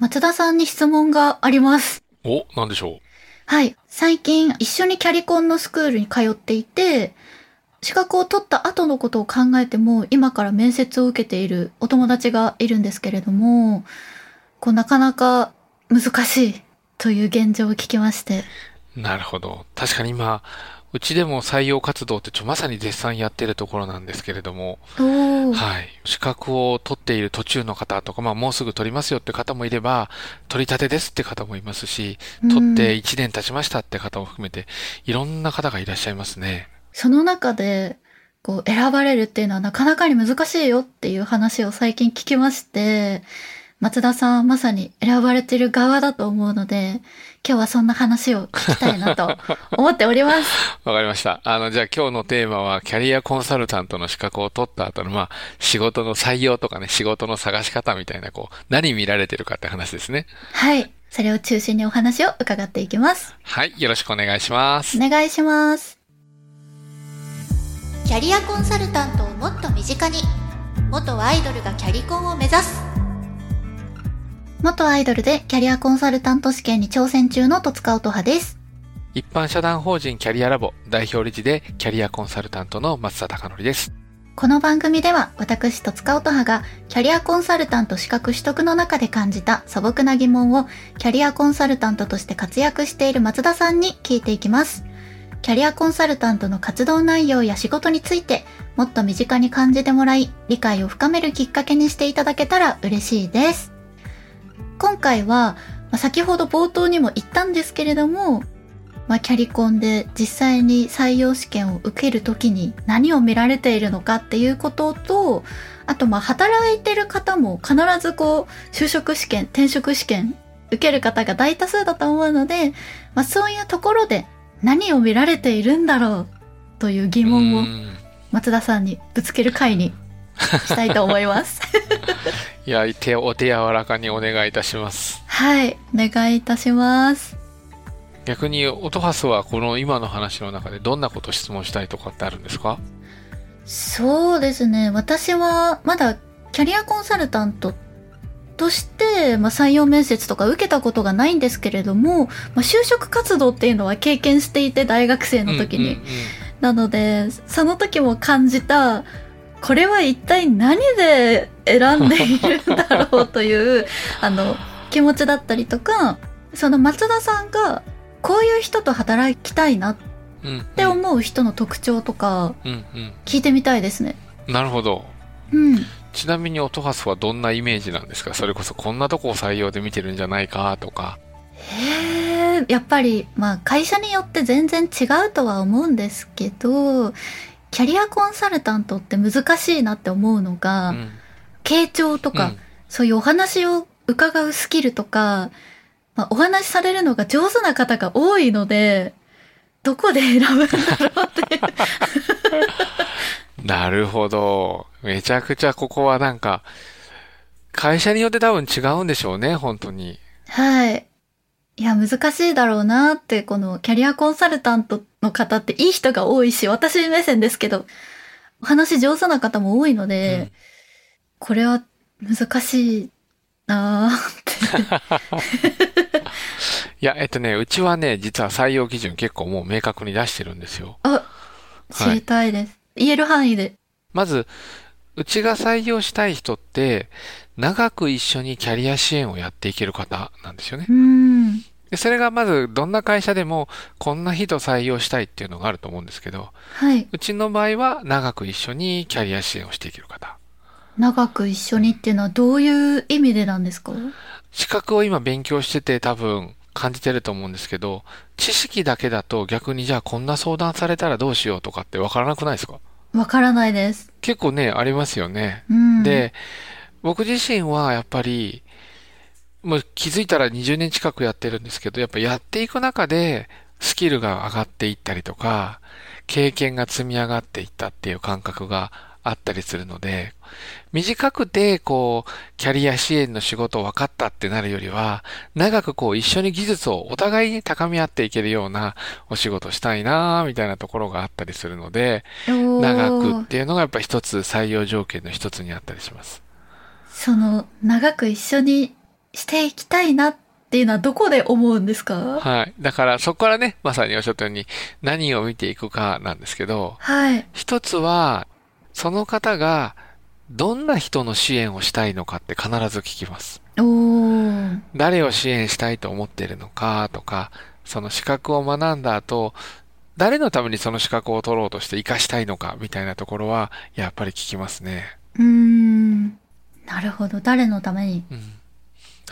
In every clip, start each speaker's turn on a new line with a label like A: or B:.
A: 松田さんに質問があります。
B: お、なんでしょ
A: はい。最近一緒にキャリコンのスクールに通っていて、資格を取った後のことを考えても、今から面接を受けているお友達がいるんですけれども、こうなかなか難しいという現状を聞きまして。
B: う。なるほど。確かに今、うちでも採用活動ってちょ、まさに絶賛やってるところなんですけれども。はい。資格を取っている途中の方とか、まあもうすぐ取りますよって方もいれば、取り立てですって方もいますし、取って1年経ちましたって方も含めて、いろんな方がいらっしゃいますね。
A: その中で、こう、選ばれるっていうのはなかなかに難しいよっていう話を最近聞きまして、松田さんはまさに選ばれてる側だと思うので、今日はそんな話を聞きたいなと 思っております。
B: わかりました。あの、じゃあ今日のテーマは、キャリアコンサルタントの資格を取った後の、まあ、仕事の採用とかね、仕事の探し方みたいな、こう、何見られてるかって話ですね。
A: はい。それを中心にお話を伺っていきます。
B: はい。よろしくお願いします。
A: お願いします。
C: キャリアコンサルタントをもっと身近に元アイドルがキャリコンを目指す
A: 元アイドルでキャリアコンサルタント試験に挑戦中の戸塚音葉です。
B: 一般社団法人キャリアラボ代表理事でキャリアコンサルタントの松田貴則です。
A: この番組では私戸塚音葉がキャリアコンサルタント資格取得の中で感じた素朴な疑問をキャリアコンサルタントとして活躍している松田さんに聞いていきます。キャリアコンサルタントの活動内容や仕事についてもっと身近に感じてもらい理解を深めるきっかけにしていただけたら嬉しいです。今回は、まあ先ほど冒頭にも言ったんですけれども、まあ、キャリコンで実際に採用試験を受けるときに何を見られているのかっていうことと、あとまあ働いてる方も必ずこう就職試験、転職試験受ける方が大多数だと思うので、まあそういうところで何を見られているんだろうという疑問を松田さんにぶつける回にしたいと思います。
B: いや、手、お手柔らかにお願いいたします。
A: はい、お願いいたします。
B: 逆に、オトハスはこの今の話の中でどんなこと質問したいとかってあるんですか？
A: そうですね。私はまだキャリアコンサルタントとして、まあ、採用面接とか受けたことがないんですけれども、まあ、就職活動っていうのは経験していて大学生の時に。
B: うんうんうん
A: なので、その時も感じた、これは一体何で選んでいるんだろうという、あの、気持ちだったりとか、その松田さんが、こういう人と働きたいなっ
B: うんうん
A: て思う人の特徴とか、
B: うんうん
A: 聞いてみたいですね。
B: なるほど。
A: うん。
B: ちなみにオトハスはどんなイメージなんですか？それこそこんなとこを採用で見てるんじゃないかとか。
A: へえ、やっぱり、まあ会社によって全然違うとは思うんですけど、キャリアコンサルタントって難しいなって思うのが、
B: うん
A: 傾聴とか、
B: うん
A: そういうお話を伺うスキルとか、まあ、お話しされるのが上手な方が多いので、どこで選ぶんだろうって。
B: なるほど。めちゃくちゃここはなんか、会社によって多分違うんでしょうね、本当に。
A: はい。いや、難しいだろうなって、このキャリアコンサルタントの方っていい人が多いし、私目線ですけど、お話上手な方も多いので、
B: うん
A: これは難しいなーって。
B: いや、えっとね、うちはね、実は採用基準結構もう明確に出してるんですよ。
A: あ、知りたいです。言える範囲で。
B: まず、うちが採用したい人って、長く一緒にキャリア支援をやっていける方なんですよね
A: う。ん。
B: でそれがまず、どんな会社でも、こんな人採用したいっていうのがあると思うんですけど、
A: はい。
B: うちの場合は、長く一緒にキャリア支援をしていける方。
A: 長く一緒にっていうのはどういう意味でなんですか？
B: 資格を今勉強してて多分感じてると思うんですけど、知識だけだと逆にじゃあこんな相談されたらどうしようとかってわからなくないですか？
A: わからないです。
B: 結構ね、ありますよね。
A: うん。
B: で、僕自身はやっぱり、もう気づいたら20年近くやってるんですけど、やっぱやっていく中でスキルが上がっていったりとか、経験が積み上がっていったっていう感覚があったりするので、短くて、こう、キャリア支援の仕事を分かったってなるよりは、長くこう、一緒に技術をお互いに高め合っていけるようなお仕事したいなみたいなところがあったりするので、長くっていうのがやっぱ一つ採用条件の一つにあったりします。
A: その、長く一緒にしていきたいなっていうのはどこで思うんですか？
B: はい。だからそこからね、まさにおっしゃったように何を見ていくかなんですけど、
A: はい。
B: 一つは、その方がどんな人の支援をしたいのかって必ず聞きます。誰を支援したいと思っているのかとか、その資格を学んだ後、誰のためにその資格を取ろうとして活かしたいのかみたいなところは、やっぱり聞きますね。
A: うーん。なるほど。誰のために？
B: うん。例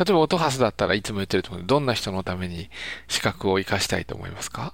B: えば、オトハスだったらいつも言ってると思うどんな人のために資格を活かしたいと思いますか？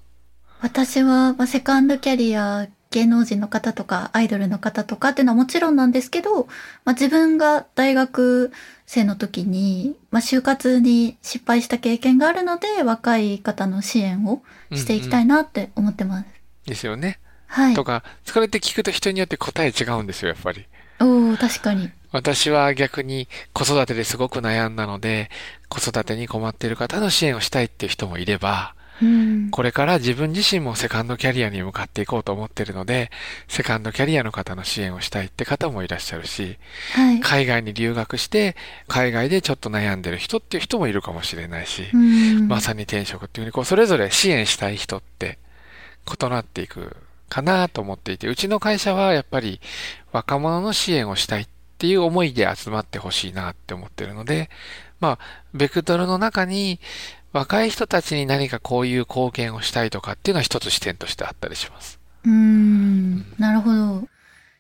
A: 私は、まあ、セカンドキャリア、芸能人の方とか、アイドルの方とかっていうのはもちろんなんですけど、まあ、自分が大学生の時に、まあ、就活に失敗した経験があるので、若い方の支援をしていきたいなって思ってます。
B: ですよね。
A: はい
B: と。か、それって聞くと人によって答え違うんですよ、やっぱり。
A: おー、確かに。
B: 私は逆に子育てですごく悩んだので、子育てに困っている方の支援をしたいっていう人もいれば、
A: うん。
B: これから自分自身もセカンドキャリアに向かっていこうと思っているので、セカンドキャリアの方の支援をしたいって方もいらっしゃるし、
A: はい。
B: 海外に留学して、海外でちょっと悩んでる人っていう人もいるかもしれないし、
A: うん。
B: まさに転職っていうふうに、こう、それぞれ支援したい人って異なっていくかなと思っていて、うちの会社はやっぱり若者の支援をしたいっていう思いで集まってほしいなって思ってるので、まあ、ベクトルの中に若い人たちに何かこういう貢献をしたいとかっていうのは一つ視点としてあったりします。
A: うーん。なるほど。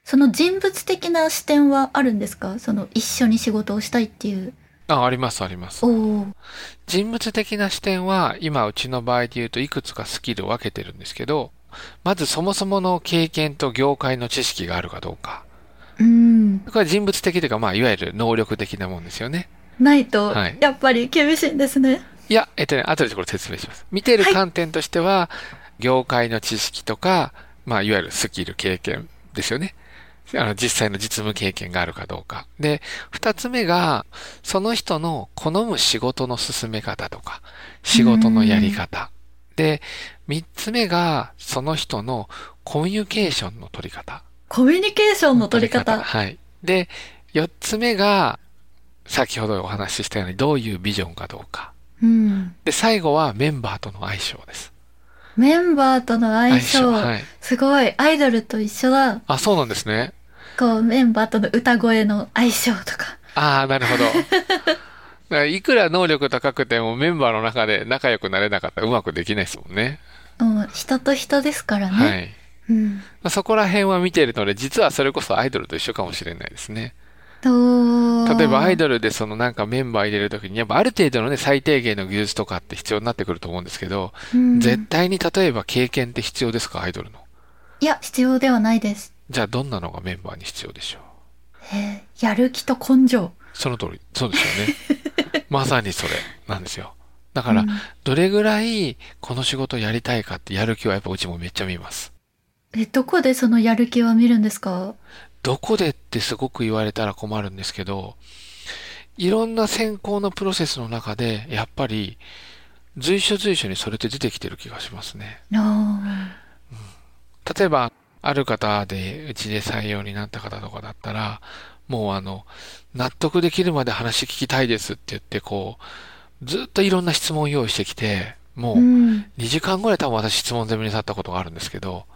A: その人物的な視点はあるんですか？その一緒に仕事をしたいっていう。
B: あ、ありますあります。人物的な視点は、今うちの場合で言うといくつかスキルを分けてるんですけど、まずそもそもの経験と業界の知識があるかどうか。
A: うーん。
B: これは人物的というか、まあ、いわゆる能力的なもんですよね。
A: ないと
B: はい、
A: やっぱり厳しいんですね。
B: いや、えっとね、後でこれ説明します。見てる観点としては、業界の知識とか、まあ、いわゆるスキル、経験ですよね。あの、実際の実務経験があるかどうか。で、二つ目が、その人の好む仕事の進め方とか、仕事のやり方。で、三つ目が、その人のコミュニケーションの取り方。
A: コミュニケーションの取り方。
B: はい。で、四つ目が、先ほどお話ししたように、どういうビジョンかどうか。
A: うん。
B: で、最後はメンバーとの相性です。
A: メンバーとの相性。
B: はい。
A: すごい。アイドルと一緒だ。
B: あ、そうなんですね。
A: こう、メンバーとの歌声の相性とか。
B: ああ、なるほど。いくら能力高くてもメンバーの中で仲良くなれなかったらうまくできないですもんね。
A: うん、人と人ですからね。
B: はい。
A: うん。
B: まあそこら辺は見ているので、実はそれこそアイドルと一緒かもしれないですね。
A: と、
B: 例えばアイ
A: ド
B: ドルでそのなんかメンバー入れるときに、やっぱある程度のね、最低限の技術とかって必要になってくると思うんですけど、
A: ル
B: 絶対に例えば経験って必要ですか、アイドルの？
A: いや、必要ではないです。
B: じゃあどんなのがメンバーに必要でしょう？
A: えーやる気と根性。
B: その通り、そうですよね。まさにそれなんですよ。だから、
A: うん
B: どれぐらいこの仕事やりたいかってやる気はやっぱうちもめっちゃ見ます。
A: え、どこでそのやる気は見るんですか？
B: どこでってすごく言われたら困るんですけど、いろんな選考のプロセスの中で、やっぱり随所随所にそれって出てきてる気がしますね。
A: あ
B: 例えば、ある方でうちで採用になった方とかだったら、もうあの、納得できるまで話聞きたいですって言って、こう、ずっといろんな質問を用意してきて、も
A: ー。う。
B: うん2時間ぐらい多分私質問攻めに立ったことがあるんですけど、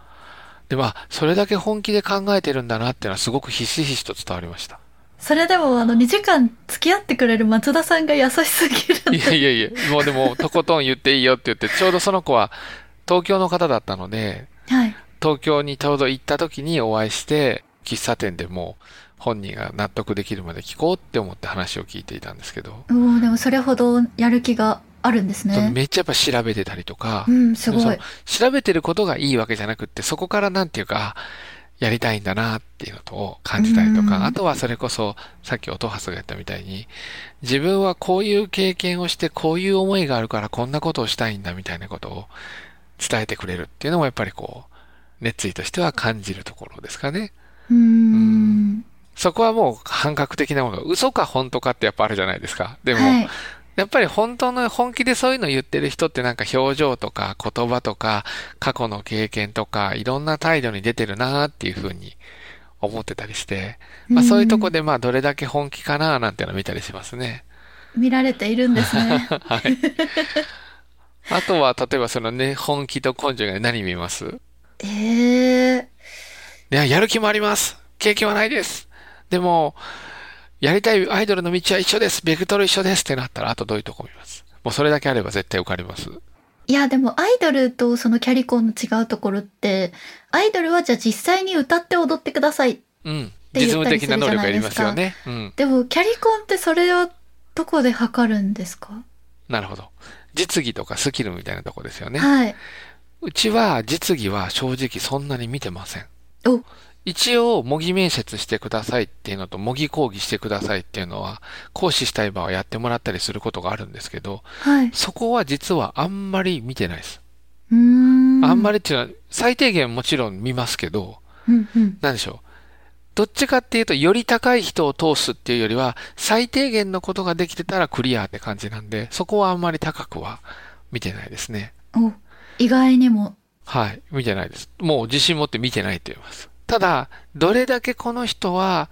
B: で、まあ、それだけ本気で考えてるんだなっていうのはすごくひしひしと伝わりました。
A: それでもあの2時間付き合ってくれる松田さんが優しすぎる。
B: いやいやいや、もうでも、とことん言っていいよって言って、ちょうどその子は東京の方だったので、
A: はい。
B: 東京にちょうど行った時にお会いして、喫茶店でもう本人が納得できるまで聞こうって思って話を聞いていたんですけど、
A: おーでもそれほどやる気があるんですね。
B: めっちゃやっぱ調べてたりとか、
A: うん、すご
B: そ。
A: いう
B: 調べてることがいいわけじゃなくって、そこからなんていうか、やりたいんだなっていうのと感じたりと
A: うん
B: か、あとはそれこそ、さっき音ハスが言ったみたいに、自分はこういう経験をして、こういう思いがあるからこんなことをしたいんだみたいなことを伝えてくれるっていうのもやっぱりこう、熱意としては感じるところですかね。
A: うーん。
B: そこはもう感覚的なものが嘘か本当かってやっぱあるじゃないですか。でも、
A: はい。
B: やっぱり本当の本気でそういうの言ってる人ってなんか表情とか言葉とか過去の経験とかいろんな態度に出てるなーっていうふうに思ってたりして、まあそういうとこでまあどれだけ本気かなーなんていうのを見たりしますね。
A: う見られているんですね。
B: はい。あとは、例えばそのね、本気と根性が何見ます？
A: ええ
B: いや、やる気もあります。経験はないです。でも、やりたいアイドルの道は一緒です。ベクトル一緒ですってなったら、あとどういうとこ見ます？もうそれだけあれば絶対受かります。
A: いや、でもアイドルとそのキャリコンの違うところって、アイドルはじゃあ実際に歌って踊ってください。
B: うん。
A: て
B: 実務
A: 言ったりする
B: 的な能力がいりますよ
A: じ
B: ね。うん。
A: でもキャリコンってそれをどこで測るんですか？
B: なるほど。実技とかスキルみたいなとこですよね。
A: はい。
B: うちは実技は正直そんなに見てません。
A: お、
B: 一応、模擬面接してくださいっていうのと、模擬講義してくださいっていうのは、講師したい場はやってもらったりすることがあるんですけど、
A: はい。
B: そこは実はあんまり見てないです。あんま
A: り。
B: りっていうのは、最低限もちろん見ますけど、
A: うんうん。
B: なんでしょう。どっちかっていうと、より高い人を通すっていうよりは、最低限のことができてたらクリアって感じなんで、そこはあんまり高くは見てないですね。
A: お、意外にも。
B: はい。見てないです。もう自信持って見てないと言います。ただ、どれだけこの人は、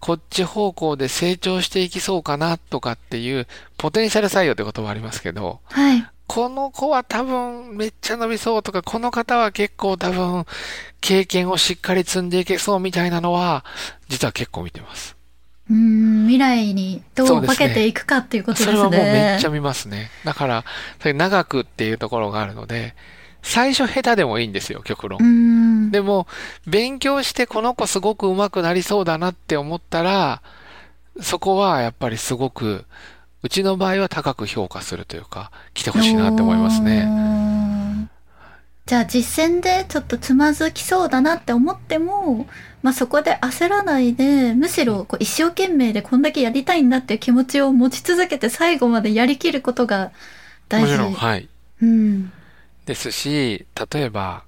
B: こっち方向で成長していきそうかなとかっていう、ポテンシャル採用って言葉ありますけど、
A: はい。
B: この子は多分めっちゃ伸びそうとか、この方は結構多分経験をしっかり積んでいけそうみたいなのは、実は結構見てます。
A: うーん、未来にど
B: そう
A: 化けていくかっていうことですね。
B: それはもうめっちゃ見ますね。だから、それ長くっていうところがあるので、最初下手でもいいんですよ、極論。でも、勉強してこの子すごく上手くなりそうだなって思ったら、そこはやっぱりすごく、うちの場合は高く評価するというか、来てほしいなって思いますね。
A: ね。じゃあ実践でちょっとつまずきそうだなって思っても、まあそこで焦らないで、むしろこう一生懸命でこんだけやりたいんだっていう気持ちを持ち続けて最後までやりきることが大事。
B: もちろん、はい。
A: うん。
B: ですし、例えば、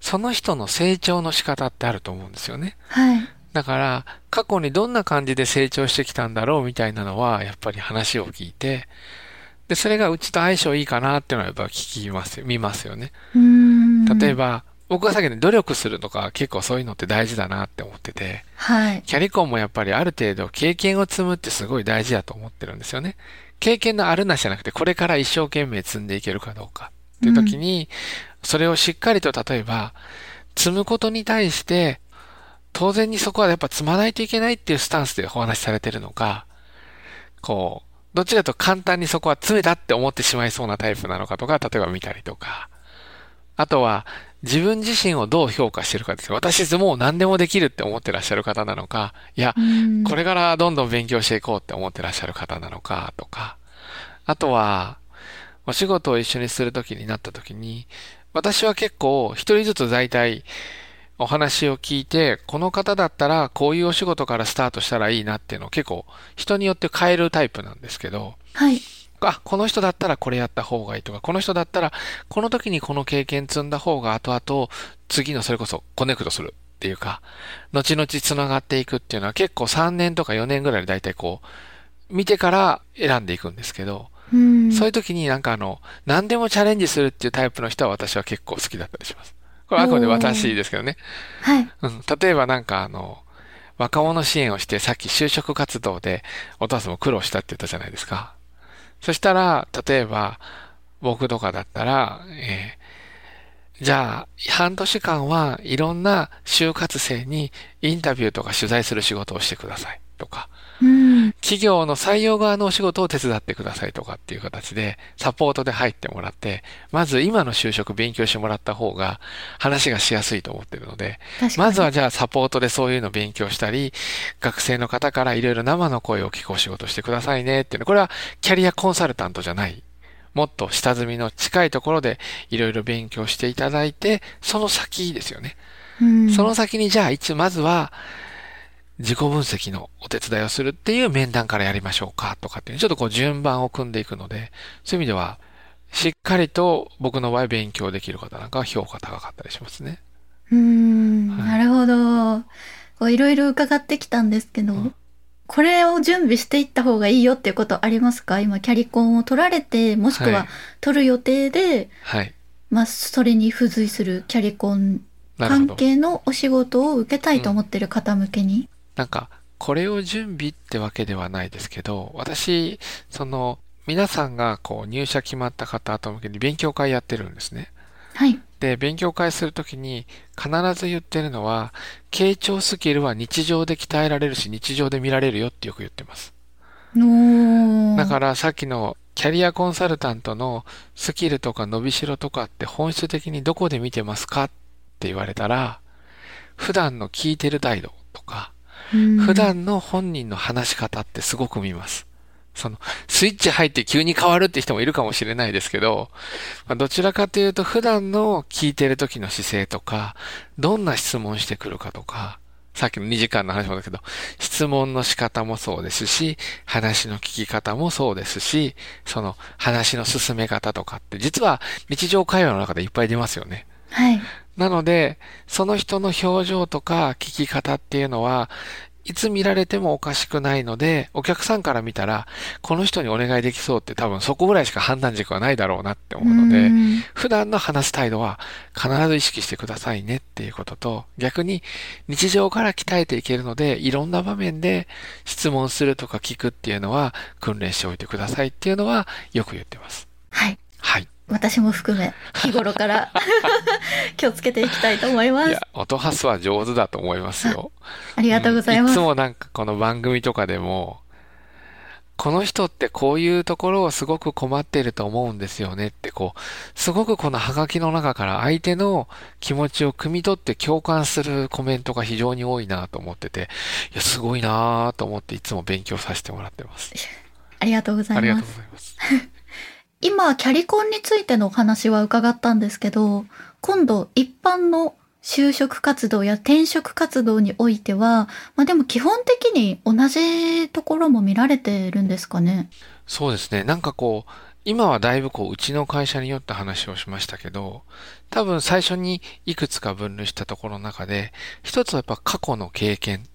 B: その人の成長の仕方ってあると思うんですよね。
A: はい。
B: だから、過去にどんな感じで成長してきたんだろうみたいなのは、やっぱり話を聞いて、で、それがうちと相性いいかなっていうのはやっぱ聞きますよ、見ますよね。
A: うーん。
B: 例え。ば、僕がさっきの努力するとか結構そういうのって大事だなって思ってて、
A: はい。
B: キャリコンもやっぱりある程度経験を積むってすごい大事だと思ってるんですよね。経験のあるなしじゃなくて、これから一生懸命積んでいけるかどうかっていう時に、それをしっかりと例えば、積むことに対して、当然にそこはやっぱ積まないといけないっていうスタンスでお話しされてるのか、こう、どっちかと簡単にそこは詰めたって思ってしまいそうなタイプなのかとか、例えば見たりとか。あとは、自分自身をどう評価してるかですよ。私もう何でもできるって思ってらっしゃる方なのか、いや、
A: うん
B: これからどんどん勉強していこうって思ってらっしゃる方なのかとか、あとは、お仕事を一緒にするときになったときに、私は結構一人ずつ大体お話を聞いて、この方だったらこういうお仕事からスタートしたらいいなっていうのを結構人によって変えるタイプなんですけど、
A: はい。
B: あ、この人だったらこれやった方がいいとか、この人だったらこの時にこの経験積んだ方が後々次のそれこそコネクトするっていうか、後々繋がっていくっていうのは結構3年とか4年ぐらいで大体こう、見てから選んでいくんですけど、
A: うん。
B: そういう時になんかあの、何でもチャレンジするっていうタイプの人は私は結構好きだったりします。これはあくまで私ですけどね。
A: はい。
B: うん。例えばなんかあの、若者支援をしてさっき就職活動でお父さんも苦労したって言ったじゃないですか。そしたら、例えば僕とかだったら、えーじゃあ、半年間はいろんな就活生にインタビューとか取材する仕事をしてくださいとか、
A: うん。
B: 企業の採用側のお仕事を手伝ってくださいとかっていう形で、サポートで入ってもらって、まず今の就職勉強してもらった方が話がしやすいと思ってるので。まずはじゃあサポートでそういうのを勉強したり、学生の方からいろいろ生の声を聞くお仕事してくださいねっていうの。これはキャリアコンサルタントじゃない。もっと下積みの近いところでいろいろ勉強していただいて、その先ですよね。
A: うん、
B: その先にじゃあ一、まずは自己分析のお手伝いをするっていう面談からやりましょうかとかっていう、ちょっとこう順番を組んでいくので、そういう意味では、しっかりと僕の場合勉強できる方なんかは評価高かったりしますね。
A: うーん、
B: はい
A: なるほど。こういろいろ伺ってきたんですけど、
B: うん
A: これを準備していった方がいいよっていうことありますか？今、キャリコンを取られて、もしく
B: は
A: はい取る予定で、
B: はい。
A: まあ、それに付随するキャリコン。関係のお仕事を受けたいと思ってる方向けに。
B: なんか、これを準備ってわけではないですけど、私、その、皆さんがこう入社決まった方と向けに勉強会やってるんですね。
A: はい。
B: で、勉強会するときに必ず言ってるのは、傾聴スキルは日常で鍛えられるし、日常で見られるよってよく言ってます。
A: の
B: だからさっきのキャリアコンサルタントのスキルとか伸びしろとかって本質的にどこで見てますかって言われたら、普段の聞いてる態度とか、普段の本人の話し方ってすごく見ます。その、スイッチ入って急に変わるって人もいるかもしれないですけど、まあ、どちらかというと普段の聞いてる時の姿勢とか、どんな質問してくるかとか、さっきの2時間の話もだけど、質問の仕方もそうですし、話の聞き方もそうですし、その話の進め方とかって、実は日常会話の中でいっぱい出ますよね。
A: はい。
B: なので、その人の表情とか聞き方っていうのは、いつ見られてもおかしくないので、お客さんから見たら、この人にお願いできそうって多分そこぐらいしか判断軸はないだろうなって思うので、
A: うん
B: 普段の話す態度は必ず意識してくださいねっていうことと、逆に日常から鍛えていけるので、いろんな場面で質問するとか聞くっていうのは訓練しておいてくださいっていうのはよく言ってます。
A: はい。
B: はい。
A: 私も含め、日頃から 気をつけていきたいと思います
B: いや。、音ハスは上手だと思いますよ。
A: ありがとうございます。
B: いつもなんかこの番組とかでも、この人ってこういうところをすごく困っていると思うんですよねってこう、すごくこのハガキの中から相手の気持ちを汲み取って共感するコメントが非常に多いなと思ってて、いや、すごいなと思っていつも勉強させてもらってます。
A: ありがとうござ
B: ありがとうご
A: います。
B: ざいます。
A: 今、キャリコンについてのお話は伺ったんですけど、今度、一般の就職活動や転職活動においては、まあでも基本的に同じところも見られてるんですかね？
B: そうですね。なんかこう、今はだいぶこう、うちの会社によって話をしましたけど、多分最初にいくつか分類したところの中で、一つはやっぱ過去の経験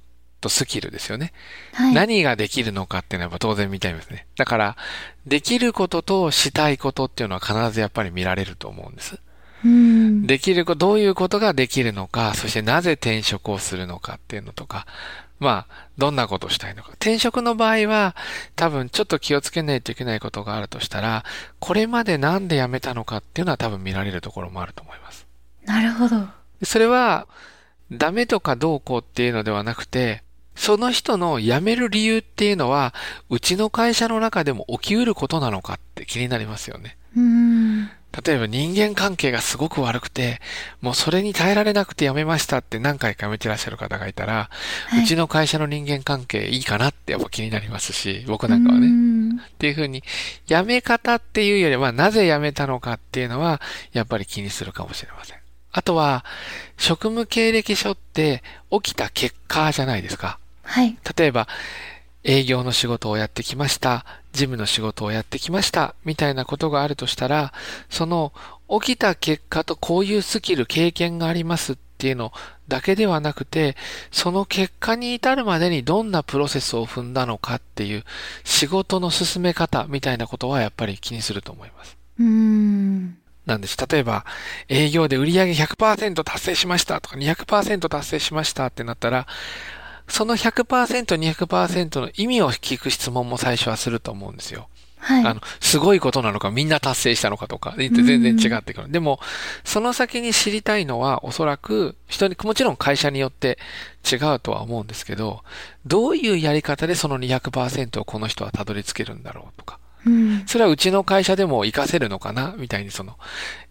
B: とスキルですよね。
A: はい。
B: 何ができるのかっていうのは当然見たいですね。だから、できることとしたいことっていうのは必ずやっぱり見られると思うんです。
A: うん。
B: できること、どういうことができるのか、そしてなぜ転職をするのかっていうのとか、まあ、どんなことをしたいのか。転職の場合は、多分ちょっと気をつけないといけないことがあるとしたら、これまでなんで辞めたのかっていうのは多分見られるところもあると思います。
A: なるほど。
B: でそれは、ダメとかどうこうっていうのではなくて、その人の辞める理由っていうのは、うちの会社の中でも起きうることなのかって気になりますよね。
A: うん。
B: 例えば人間関係がすごく悪くて、もうそれに耐えられなくて辞めましたって何回か辞めてらっしゃる方がいたら、
A: はいう
B: ちの会社の人間関係いいかなってやっぱ気になりますし、僕なんかはね。
A: うん
B: っていうふうに、辞め方っていうよりは、なぜ辞めたのかっていうのは、やっぱり気にするかもしれません。あとは、職務経歴書って起きた結果じゃないですか。
A: はい。
B: 例えば、営業の仕事をやってきました。事務の仕事をやってきました。みたいなことがあるとしたら、その起きた結果とこういうスキル、経験がありますっていうのだけではなくて、その結果に至るまでにどんなプロセスを踏んだのかっていう仕事の進め方みたいなことはやっぱり気にすると思います。
A: うん。
B: なんです。例えば、営業で売上100%達成しましたとか200%達成しましたってなったら、その100%、200%の意味を聞く質問も最初はすると思うんですよ。
A: はい。
B: あの、すごいことなのか、みんな達成したのかとか、全然違ってくる。でも、その先に知りたいのは、おそらく、人に、もちろん会社によって違うとは思うんですけど、どういうやり方でその200%をこの人はたどり着けるんだろうとか。
A: うん。
B: それはうちの会社でも活かせるのかな？みたいにその、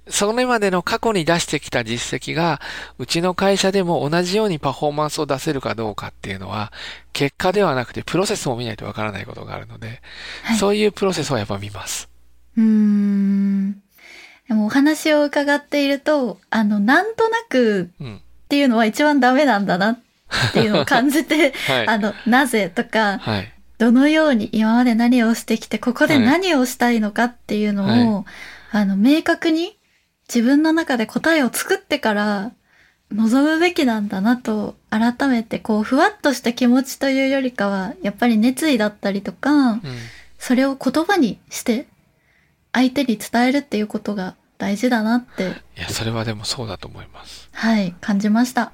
B: それまでの過去に出してきた実績が、うちの会社でも同じようにパフォーマンスを出せるかどうかっていうのは、結果ではなくてプロセスも見ないとわからないことがあるので、
A: はい
B: そういうプロセスはやっぱ見ます。
A: うーん。でもお話を伺っていると、あの、なんとなく
B: うん。
A: っていうのは一番ダメなんだなっていうのを感じて、
B: はい。
A: あの、なぜとか、
B: はい。
A: どのように今まで何をしてきて、ここで何をしたいのかっていうのを、あの、明確に自分の中で答えを作ってから望むべきなんだなと、改めてこう、ふわっとした気持ちというよりかは、やっぱり熱意だったりとか、
B: うん。
A: それを言葉にして、相手に伝えるっていうことが大事だなって、
B: いや、それはでもそうだと思います。
A: はい、感じました。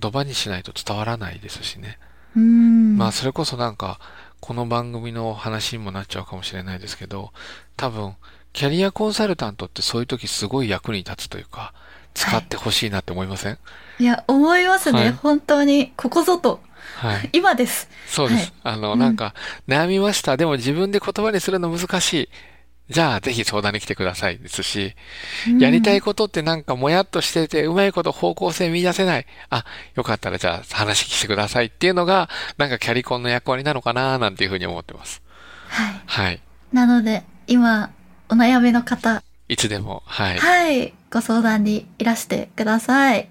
B: 言葉にしないと伝わらないですしね。
A: うん。
B: まあ、それこそなんか、この番組の話にもなっちゃうかもしれないですけど、多分、キャリアコンサルタントってそういう時すごい役に立つというか、使ってほしいなって思いません？
A: いや、思いますね。
B: はい
A: 本当に、ここぞと。
B: はい。
A: 今です。
B: そうです。
A: はい
B: あの、
A: うん
B: なんか、悩みました。でも自分で言葉にするの難しい。じゃあ、ぜひ相談に来てくださいですし、やりたいことってなんかもやっとしてて、うまいこと方向性見出せない。あ、よかったらじゃあ話してくださいっていうのが、なんかキャリコンの役割なのかななんていうふうに思ってます。
A: はい。
B: はい。
A: なので、今、お悩みの方、
B: いつでも、はい。
A: はい、ご相談にいらしてください。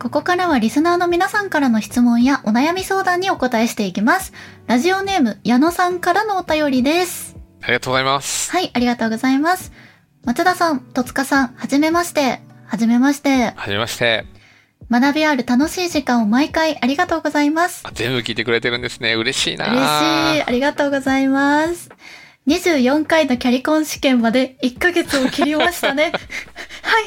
A: ここからはリスナーの皆さんからの質問やお悩み相談にお答えしていきます。ラジオネーム、矢野さんからのお便りです。
B: ありがとうございます。
A: はい、ありがとうございます。松田さん、戸塚さん、はじめまして。はじめまして。
B: はじめまして。
A: 学びある楽しい時間を毎回ありがとうございます。
B: あ全部聞いてくれてるんですね。嬉しいな
A: 嬉しい。ありがとうございます。24回のキャリコン試験まで1ヶ月を切りましたね。はい。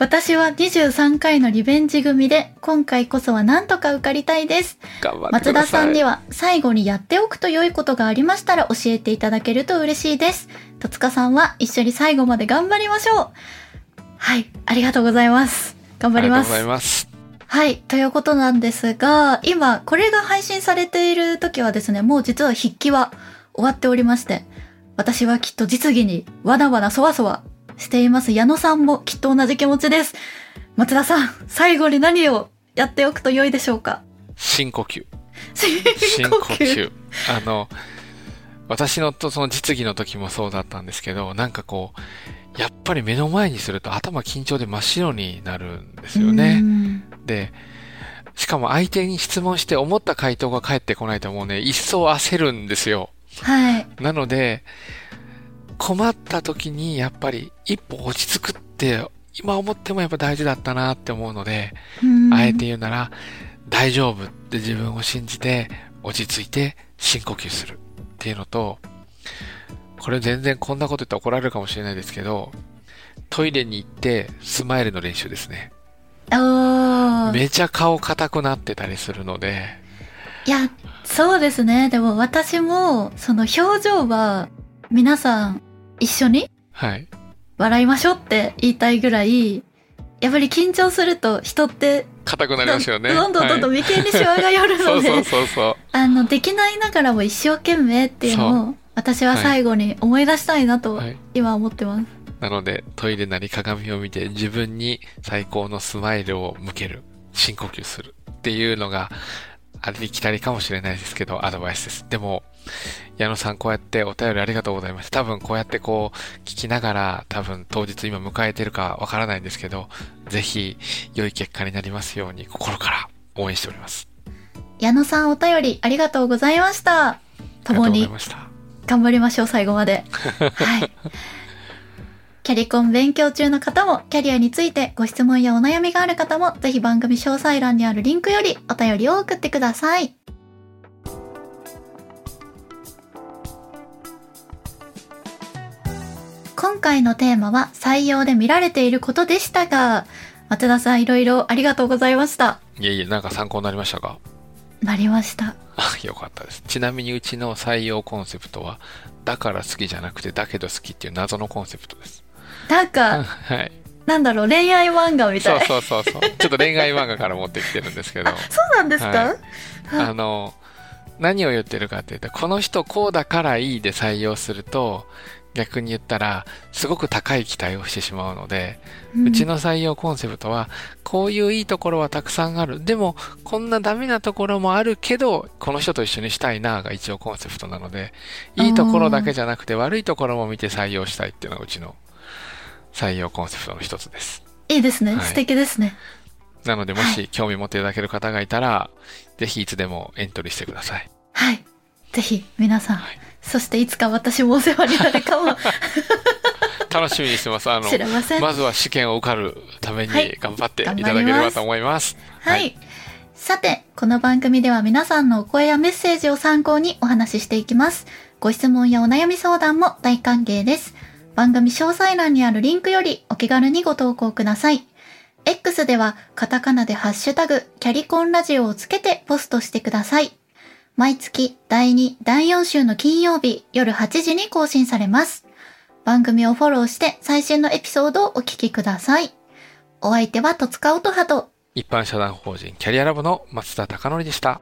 A: 私は23回のリベンジ組で、今回こそは何とか受かりたいです。
B: 頑張って
A: 松田
B: ください。
A: さんには最後にやっておくと良いことがありましたら教えていただけると嬉しいです。戸塚さんは一緒に最後まで頑張りましょう。はい。ありがとうございます。頑張ります
B: ありがとうござい。ます。
A: はい。ということなんですが、今、これが配信されている時はですね、もう実は筆記は終わっておりまして、私はきっと実技にわなわなそわそわしています。矢野さんもきっと同じ気持ちです。松田さん、最後に何をやっておくと良いでしょうか？
B: 深呼吸。
A: 深
B: 深呼吸。あの、私のとその実技の時もそうだったんですけど、なんかこう、やっぱり目の前にすると頭緊張で真っ白になるんですよ
A: う
B: ね。
A: ん
B: で、しかも相手に質問して思った回答が返ってこないともうね、一層焦るんですよ。
A: はい。
B: なので、困った時にやっぱり一歩落ち着くって、今思ってもやっぱ大事だったなって思うので、
A: うん
B: あえて言うなら、大丈夫って自分を信じて、落ち着いて深呼吸するっていうのと、これ全然こんなこと言ったら怒られるかもしれないですけど、トイレに行ってスマイルの練習ですね。めちゃ顔硬くなってたりするので、
A: いや、そうですね。でも私も、その表情は、皆さん一緒に？
B: はい。
A: 笑いましょうって言いたいぐらい、やっぱり緊張すると人って
B: 硬くなりますよね。
A: どんどんどんどん
B: はい
A: 眉間にシワが寄るので、
B: そうそうそうそう。
A: あの、できないながらも一生懸命っていうのを、私は最後に思い出したいなと
B: はい。
A: 今思ってます。
B: なので、トイレなり鏡を見て自分に最高のスマイルを向ける。深呼吸する。っていうのが、ありきたりかもしれないですけど、アドバイスです。でも、矢野さんこうやってお便りありがとうございます。多分こうやってこう、聞きながら、多分当日今迎えてるかわからないんですけど、ぜひ、良い結果になりますように、心から応援しております。
A: 矢野さんお便りありがとうございました。共に。頑張りましょう、最後まで。はい。キャリコン勉強中の方も、キャリアについてご質問やお悩みがある方も、ぜひ番組詳細欄にあるリンクよりお便りを送ってください。今回のテーマは採用で見られていることでしたが、松田さんいろいろありがとうございました。
B: いえいえ、なんか参考になりましたか？
A: なりました。
B: あ、よかったです。ちなみにうちの採用コンセプトは、だから好きじゃなくて、だけど好きっていう謎のコンセプトです。
A: なんか、
B: はい。
A: なんだろう、恋愛漫画みたい。
B: そうそうそうそう。ちょっと恋愛漫画から持ってきてるんですけど、
A: そうなんですか、
B: はいあの、何を言ってるかっていうと、この人こうだからいいで採用すると、逆に言ったら、すごく高い期待をしてしまうので、うちの採用コンセプトは、こういういいところはたくさんある。でも、こんなダメなところもあるけど、この人と一緒にしたいなが一応コンセプトなので、いいところだけじゃなくて悪いところも見て採用したいっていうのがうちの採用コンセプトの一つです。
A: いいですね。
B: はい
A: 素敵ですね。
B: なので、もし興味持っていただける方がいたら、ぜひいつでもエントリーしてください。
A: はい。ぜひ、皆さん。
B: はい
A: そして、いつか私もお世話になるかも
B: 楽しみにしてます。あの
A: ま
B: ずは試験を受かるために
A: はい
B: 頑張っていた
A: 頑
B: だければと思います。
A: はい。さて、この番組では皆さんのお声やメッセージを参考にお話ししていきます。ご質問やお悩み相談も大歓迎です。番組詳細欄にあるリンクよりお気軽にご投稿ください。X ではカタカナでハッシュタグ、キャリコンラジオをつけてポストしてください。毎月第2、第4週の金曜日夜8時に更新されます。番組をフォローして最新のエピソードをお聞きください。お相手は戸塚音葉と
B: 一般社団法人キャリアラボの松田隆則でした。